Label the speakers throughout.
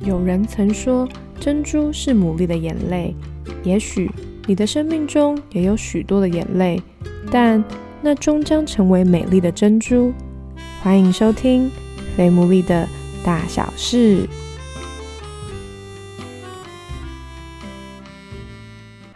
Speaker 1: 有人曾说，珍珠是牡蛎的眼泪。也许你的生命中也有许多的眼泪，但那终将成为美丽的珍珠。欢迎收听《非牡蛎的大小事》。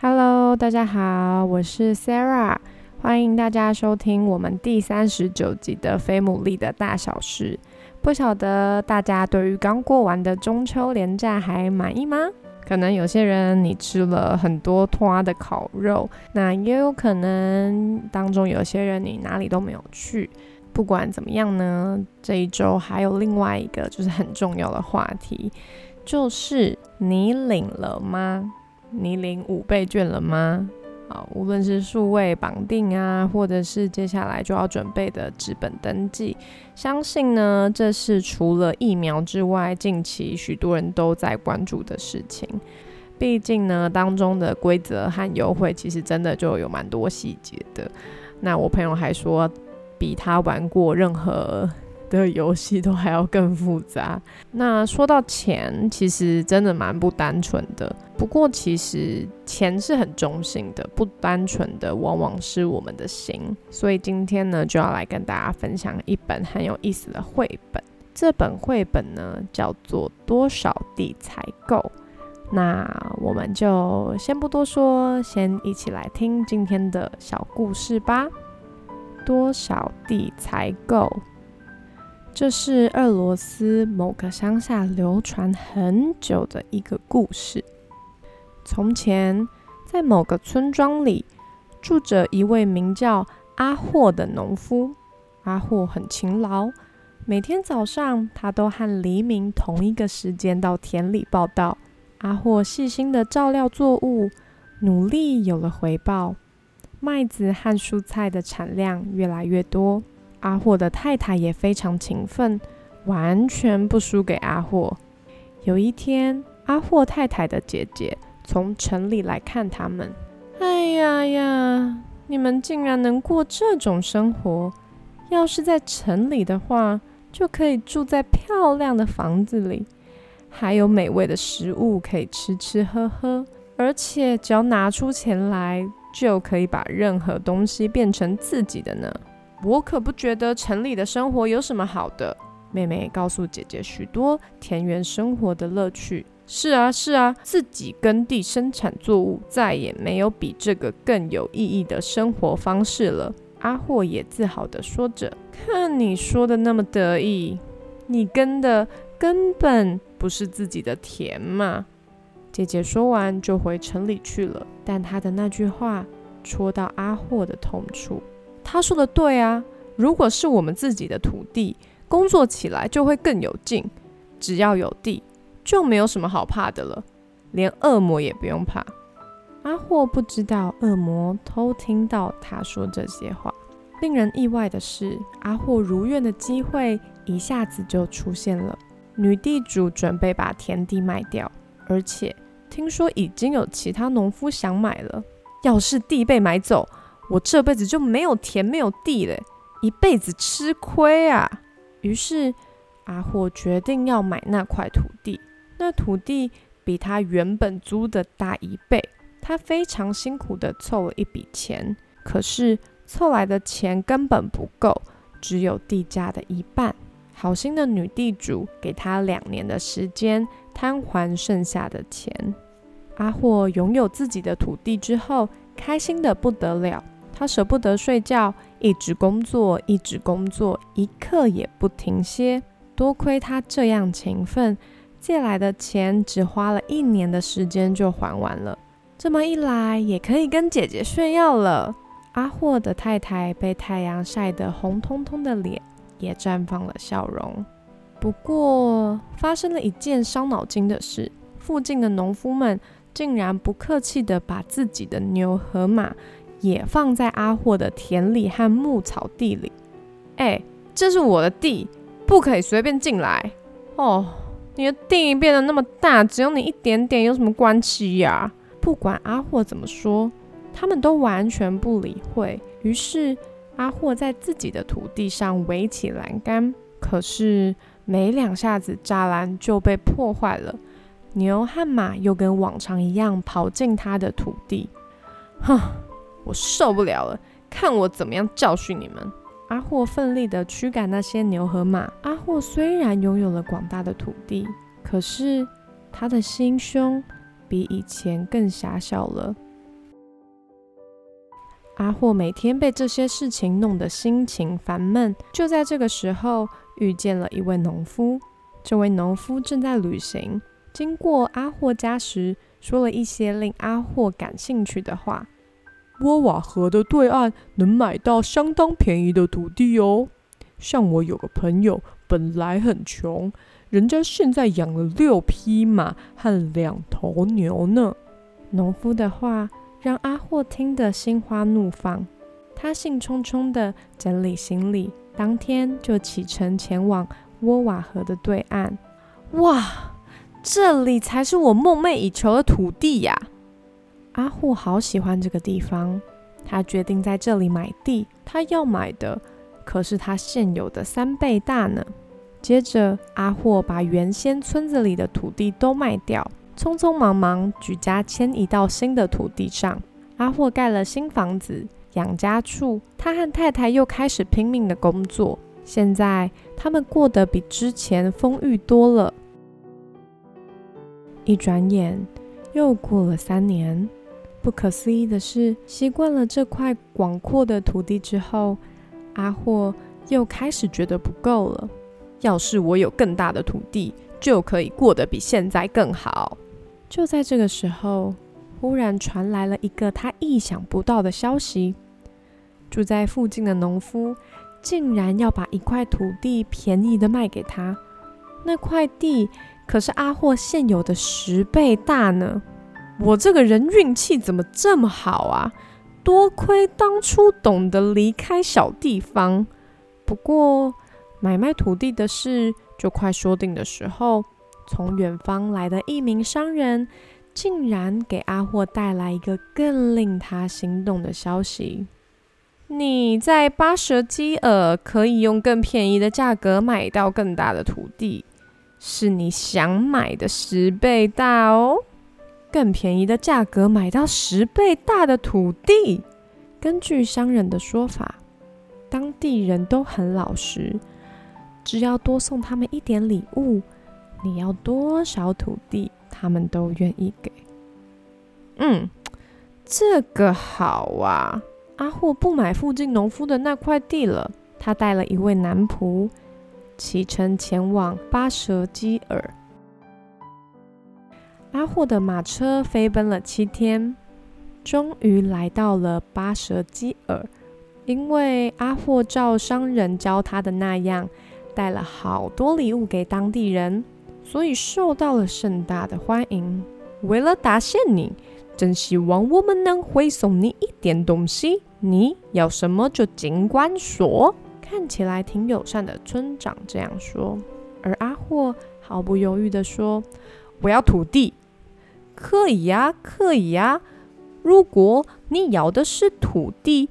Speaker 1: Hello，大家好，我是 Sarah，欢迎大家收听我们第三十九集的《非牡蛎的大小事》。不晓得大家对于刚过完的中秋连假还满意吗？可能有些人你吃了很多拖的烤肉，那也有可能当中有些人你哪里都没有去。不管怎么样呢，这一周还有另外一个就是很重要的话题，就是你领了吗？你领五倍券了吗？啊，无论是数位绑定啊，或者是接下来就要准备的纸本登记，相信呢，这是除了疫苗之外，近期许多人都在关注的事情。毕竟呢，当中的规则和优惠其实真的就有蛮多细节的。那我朋友还说，比他玩过任何。的游戏都还要更复杂。那说到钱，其实真的蛮不单纯的。不过，其实钱是很中性的，不单纯的往往是我们的心。所以今天呢，就要来跟大家分享一本很有意思的绘本。这本绘本呢，叫做《多少地才够》。那我们就先不多说，先一起来听今天的小故事吧。多少地才够？这是俄罗斯某个乡下流传很久的一个故事。从前，在某个村庄里，住着一位名叫阿霍的农夫。阿霍很勤劳，每天早上他都和黎明同一个时间到田里报道。阿霍细心的照料作物，努力有了回报，麦子和蔬菜的产量越来越多。阿霍的太太也非常勤奋，完全不输给阿霍。有一天，阿霍太太的姐姐从城里来看他们。哎呀呀，你们竟然能过这种生活！要是在城里的话，就可以住在漂亮的房子里，还有美味的食物可以吃吃喝喝，而且只要拿出钱来，就可以把任何东西变成自己的呢。我可不觉得城里的生活有什么好的。妹妹告诉姐姐许多田园生活的乐趣。是啊，是啊，自己耕地生产作物，再也没有比这个更有意义的生活方式了。阿霍也自豪地说着。看你说的那么得意，你耕的根本不是自己的田嘛。姐姐说完就回城里去了。但她的那句话戳到阿霍的痛处。他说的对啊，如果是我们自己的土地，工作起来就会更有劲。只要有地，就没有什么好怕的了，连恶魔也不用怕。阿霍不知道恶魔偷听到他说这些话。令人意外的是，阿霍如愿的机会一下子就出现了。女地主准备把田地卖掉，而且听说已经有其他农夫想买了。要是地被买走，我这辈子就没有田没有地了，一辈子吃亏啊！于是阿霍决定要买那块土地。那土地比他原本租的大一倍。他非常辛苦地凑了一笔钱，可是凑来的钱根本不够，只有地价的一半。好心的女地主给他两年的时间摊还剩下的钱。阿霍拥有自己的土地之后，开心的不得了。他舍不得睡觉，一直工作，一直工作，一刻也不停歇。多亏他这样勤奋，借来的钱只花了一年的时间就还完了。这么一来，也可以跟姐姐炫耀了。阿霍的太太被太阳晒得红彤彤的脸也绽放了笑容。不过，发生了一件伤脑筋的事：附近的农夫们竟然不客气地把自己的牛和马。也放在阿霍的田里和牧草地里。哎，这是我的地，不可以随便进来哦。你的地变得那么大，只有你一点点，有什么关系呀？不管阿霍怎么说，他们都完全不理会。于是阿霍在自己的土地上围起栏杆，可是没两下子栅栏就被破坏了，牛和马又跟往常一样跑进他的土地。哼，我受不了了，看我怎么样教训你们！阿霍奋力地驱赶那些牛和马。阿霍虽然拥有了广大的土地，可是他的心胸比以前更狭小了。阿霍每天被这些事情弄得心情烦闷。就在这个时候，遇见了一位农夫。这位农夫正在旅行，经过阿霍家时，说了一些令阿霍感兴趣的话。
Speaker 2: 沃瓦河的对岸能买到相当便宜的土地哦。像我有个朋友，本来很穷，人家现在养了六匹马和两头牛呢。
Speaker 1: 农夫的话。让阿霍听得心花怒放，他兴冲冲地整理行李，当天就启程前往沃瓦河的对岸。哇，这里才是我梦寐以求的土地呀！阿霍好喜欢这个地方，他决定在这里买地。他要买的可是他现有的三倍大呢。接着，阿霍把原先村子里的土地都卖掉。匆匆忙忙举家迁移到新的土地上，阿霍盖了新房子、养家处。他和太太又开始拼命的工作。现在他们过得比之前丰裕多了。一转眼又过了三年。不可思议的是，习惯了这块广阔的土地之后，阿霍又开始觉得不够了。要是我有更大的土地，就可以过得比现在更好。就在这个时候，忽然传来了一个他意想不到的消息：住在附近的农夫竟然要把一块土地便宜的卖给他。那块地可是阿霍现有的十倍大呢！我这个人运气怎么这么好啊？多亏当初懂得离开小地方。不过买卖土地的事就快说定的时候。从远方来的一名商人，竟然给阿霍带来一个更令他心动的消息：你在巴舍基尔可以用更便宜的价格买到更大的土地，是你想买的十倍大哦！更便宜的价格买到十倍大的土地。根据商人的说法，当地人都很老实，只要多送他们一点礼物。你要多少土地，他们都愿意给。嗯，这个好啊！阿霍不买附近农夫的那块地了，他带了一位男仆，启程前往巴舍基尔。阿霍的马车飞奔了七天，终于来到了巴舍基尔。因为阿霍照商人教他的那样，带了好多礼物给当地人。所以受到了盛大的欢迎。为了答谢你，真希望我们能回送你一点东西。你要什么就尽管说。看起来挺友善的村长这样说，而阿霍毫不犹豫地说：“我要土地。”可以呀，可以呀。如果你要的是土地，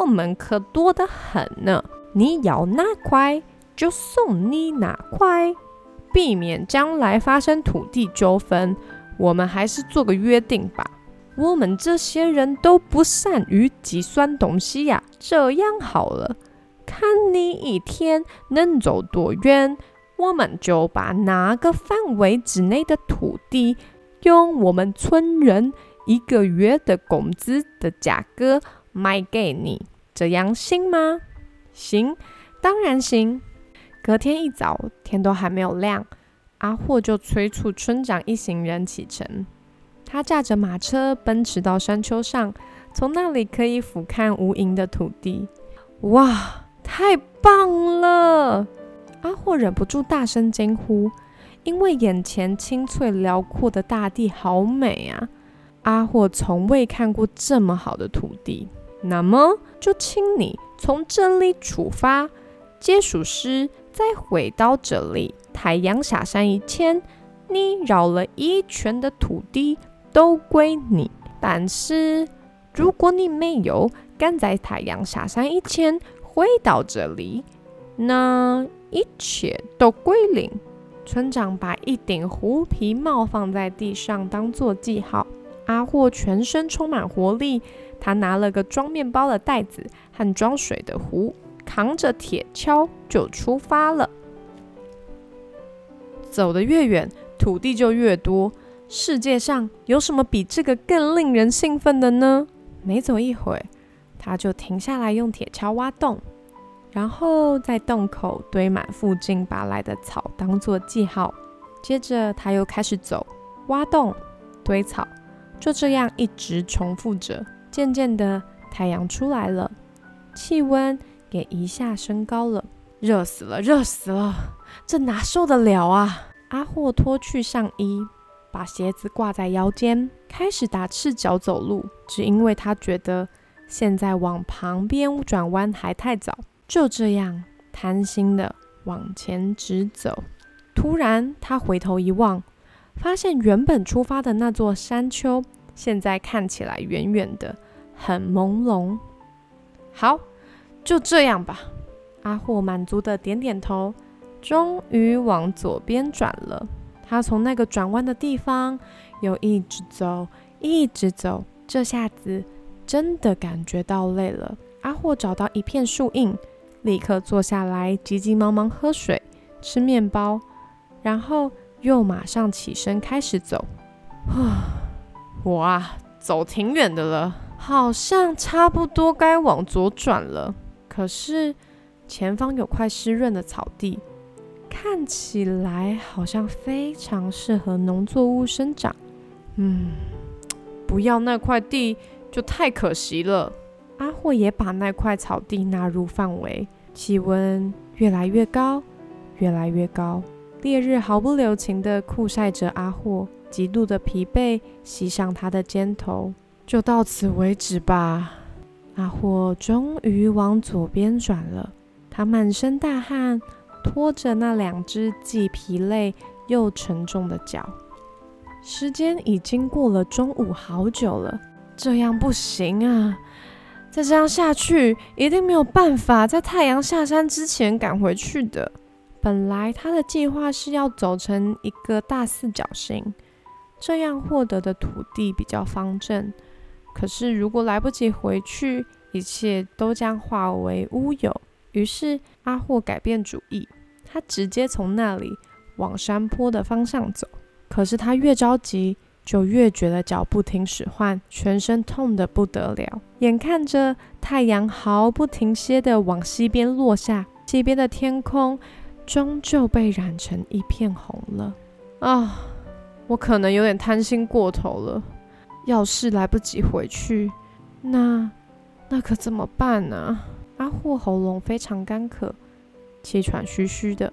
Speaker 1: 我们可多得很呢。你要哪块，就送你哪块。避免将来发生土地纠纷，我们还是做个约定吧。我们这些人都不善于计算东西呀。这样好了，看你一天能走多远，我们就把哪个范围之内的土地，用我们村人一个月的工资的价格卖给你。这样行吗？行，当然行。隔天一早，天都还没有亮，阿霍就催促村长一行人启程。他驾着马车奔驰到山丘上，从那里可以俯瞰无垠的土地。哇，太棒了！阿霍忍不住大声惊呼，因为眼前青翠辽阔的大地好美啊！阿霍从未看过这么好的土地。那么，就请你从这里出发，结束时。再回到这里，太阳下山以前，你绕了一圈的土地都归你。但是，如果你没有赶在太阳下山以前回到这里，那一切都归零。村长把一顶狐皮帽放在地上当做记号。阿霍全身充满活力，他拿了个装面包的袋子和装水的壶，扛着铁锹就出发了。走得越远，土地就越多。世界上有什么比这个更令人兴奋的呢？没走一会，他就停下来用铁锹挖洞，然后在洞口堆满附近拔来的草当做记号。接着他又开始走，挖洞，堆草。就这样一直重复着，渐渐的太阳出来了，气温也一下升高了，热死了，热死了，这哪受得了啊！阿霍脱去上衣，把鞋子挂在腰间，开始打赤脚走路，只因为他觉得现在往旁边转弯还太早。就这样贪心的往前直走，突然他回头一望。发现原本出发的那座山丘，现在看起来远远的，很朦胧。好，就这样吧。阿霍满足的点点头，终于往左边转了。他从那个转弯的地方又一直走，一直走。这下子真的感觉到累了。阿霍找到一片树荫，立刻坐下来，急急忙忙喝水、吃面包，然后。又马上起身开始走，啊我啊，走挺远的了，好像差不多该往左转了。可是前方有块湿润的草地，看起来好像非常适合农作物生长。嗯，不要那块地就太可惜了。阿霍也把那块草地纳入范围，气温越来越高，越来越高。烈日毫不留情地酷晒着阿霍，极度的疲惫袭上他的肩头。就到此为止吧。阿霍终于往左边转了，他满身大汗，拖着那两只既疲累又沉重的脚。时间已经过了中午好久了，这样不行啊！再这样下去，一定没有办法在太阳下山之前赶回去的。本来他的计划是要走成一个大四角形，这样获得的土地比较方正。可是如果来不及回去，一切都将化为乌有。于是阿霍改变主意，他直接从那里往山坡的方向走。可是他越着急，就越觉得脚不听使唤，全身痛得不得了。眼看着太阳毫不停歇地往西边落下，西边的天空。终究被染成一片红了啊！我可能有点贪心过头了。要是来不及回去，那那可怎么办呢？阿霍喉咙非常干渴，气喘吁吁的，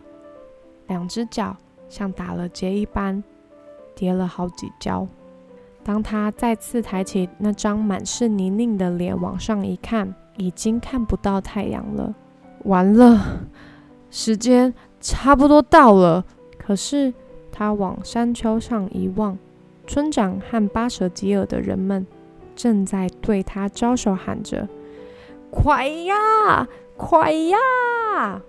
Speaker 1: 两只脚像打了结一般，跌了好几跤。当他再次抬起那张满是泥泞的脸往上一看，已经看不到太阳了。完了，时间。差不多到了，可是他往山丘上一望，村长和巴舍吉尔的人们正在对他招手喊着：“快呀，快呀！”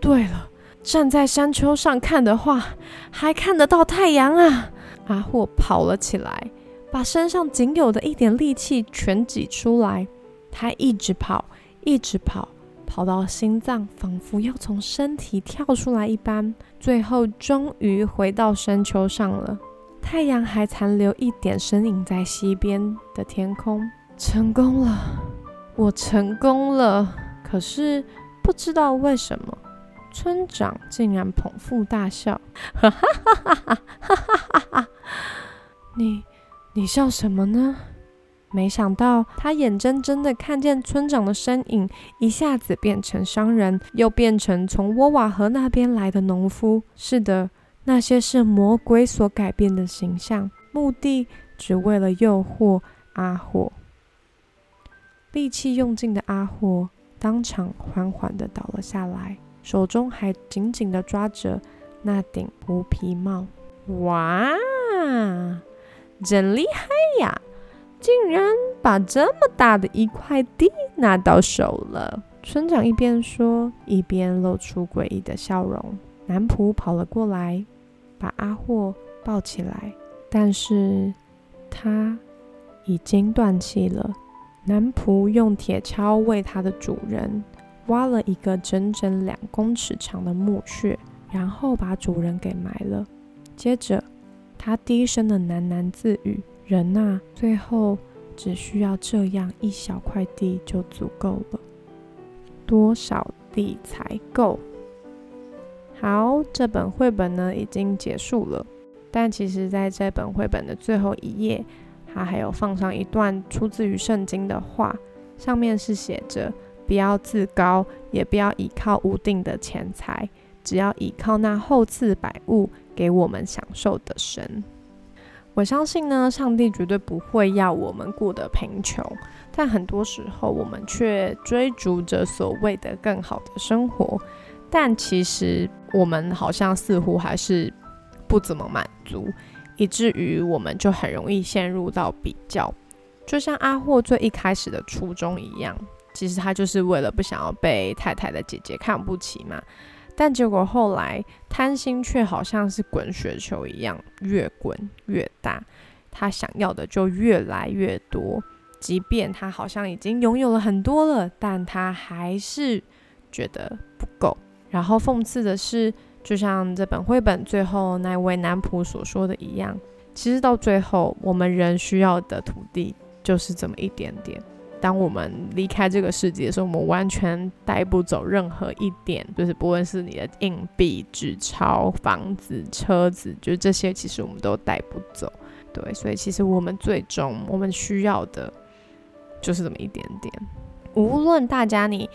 Speaker 1: 对了，站在山丘上看的话，还看得到太阳啊！阿霍跑了起来，把身上仅有的一点力气全挤出来，他一直跑，一直跑。跑到心脏仿佛要从身体跳出来一般，最后终于回到山丘上了。太阳还残留一点身影在西边的天空。成功了，我成功了！可是不知道为什么，村长竟然捧腹大笑，哈哈哈哈哈哈！你你笑什么呢？没想到他眼睁睁的看见村长的身影一下子变成商人，又变成从沃瓦河那边来的农夫。是的，那些是魔鬼所改变的形象，目的只为了诱惑阿火。力气用尽的阿火当场缓缓的倒了下来。手中还紧紧地抓着那顶狐皮帽。哇，真厉害呀！竟然把这么大的一块地拿到手了！村长一边说，一边露出诡异的笑容。男仆跑了过来，把阿霍抱起来，但是他已经断气了。男仆用铁锹为他的主人挖了一个整整两公尺长的墓穴，然后把主人给埋了。接着，他低声的喃喃自语：“人呐，最后只需要这样一小块地就足够了。多少地才够？”好，这本绘本呢已经结束了，但其实在这本绘本的最后一页。他还有放上一段出自于圣经的话，上面是写着：“不要自高，也不要依靠无定的钱财，只要依靠那厚赐百物给我们享受的神。”我相信呢，上帝绝对不会要我们过得贫穷，但很多时候我们却追逐着所谓的更好的生活，但其实我们好像似乎还是不怎么满足。以至于我们就很容易陷入到比较，就像阿霍最一开始的初衷一样，其实他就是为了不想要被太太的姐姐看不起嘛。但结果后来贪心却好像是滚雪球一样，越滚越大，他想要的就越来越多。即便他好像已经拥有了很多了，但他还是觉得不够。然后讽刺的是。就像这本绘本最后那位男仆所说的一样，其实到最后，我们人需要的土地就是这么一点点。当我们离开这个世界的时候，我们完全带不走任何一点，就是不论是你的硬币、纸钞、房子、车子，就是这些，其实我们都带不走。对，所以其实我们最终我们需要的就是这么一点点。无论大家你。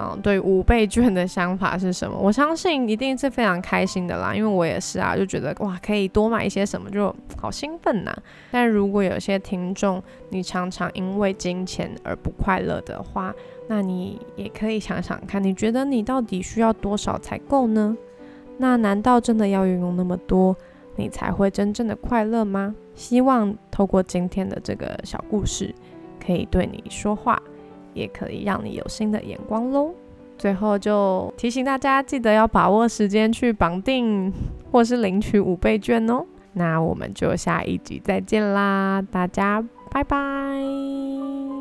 Speaker 1: 嗯，对五倍券的想法是什么？我相信一定是非常开心的啦，因为我也是啊，就觉得哇，可以多买一些什么，就好兴奋呐。但如果有些听众，你常常因为金钱而不快乐的话，那你也可以想想看，你觉得你到底需要多少才够呢？那难道真的要拥有那么多，你才会真正的快乐吗？希望透过今天的这个小故事，可以对你说话。也可以让你有新的眼光喽。最后就提醒大家，记得要把握时间去绑定或是领取五倍券哦。那我们就下一集再见啦，大家拜拜。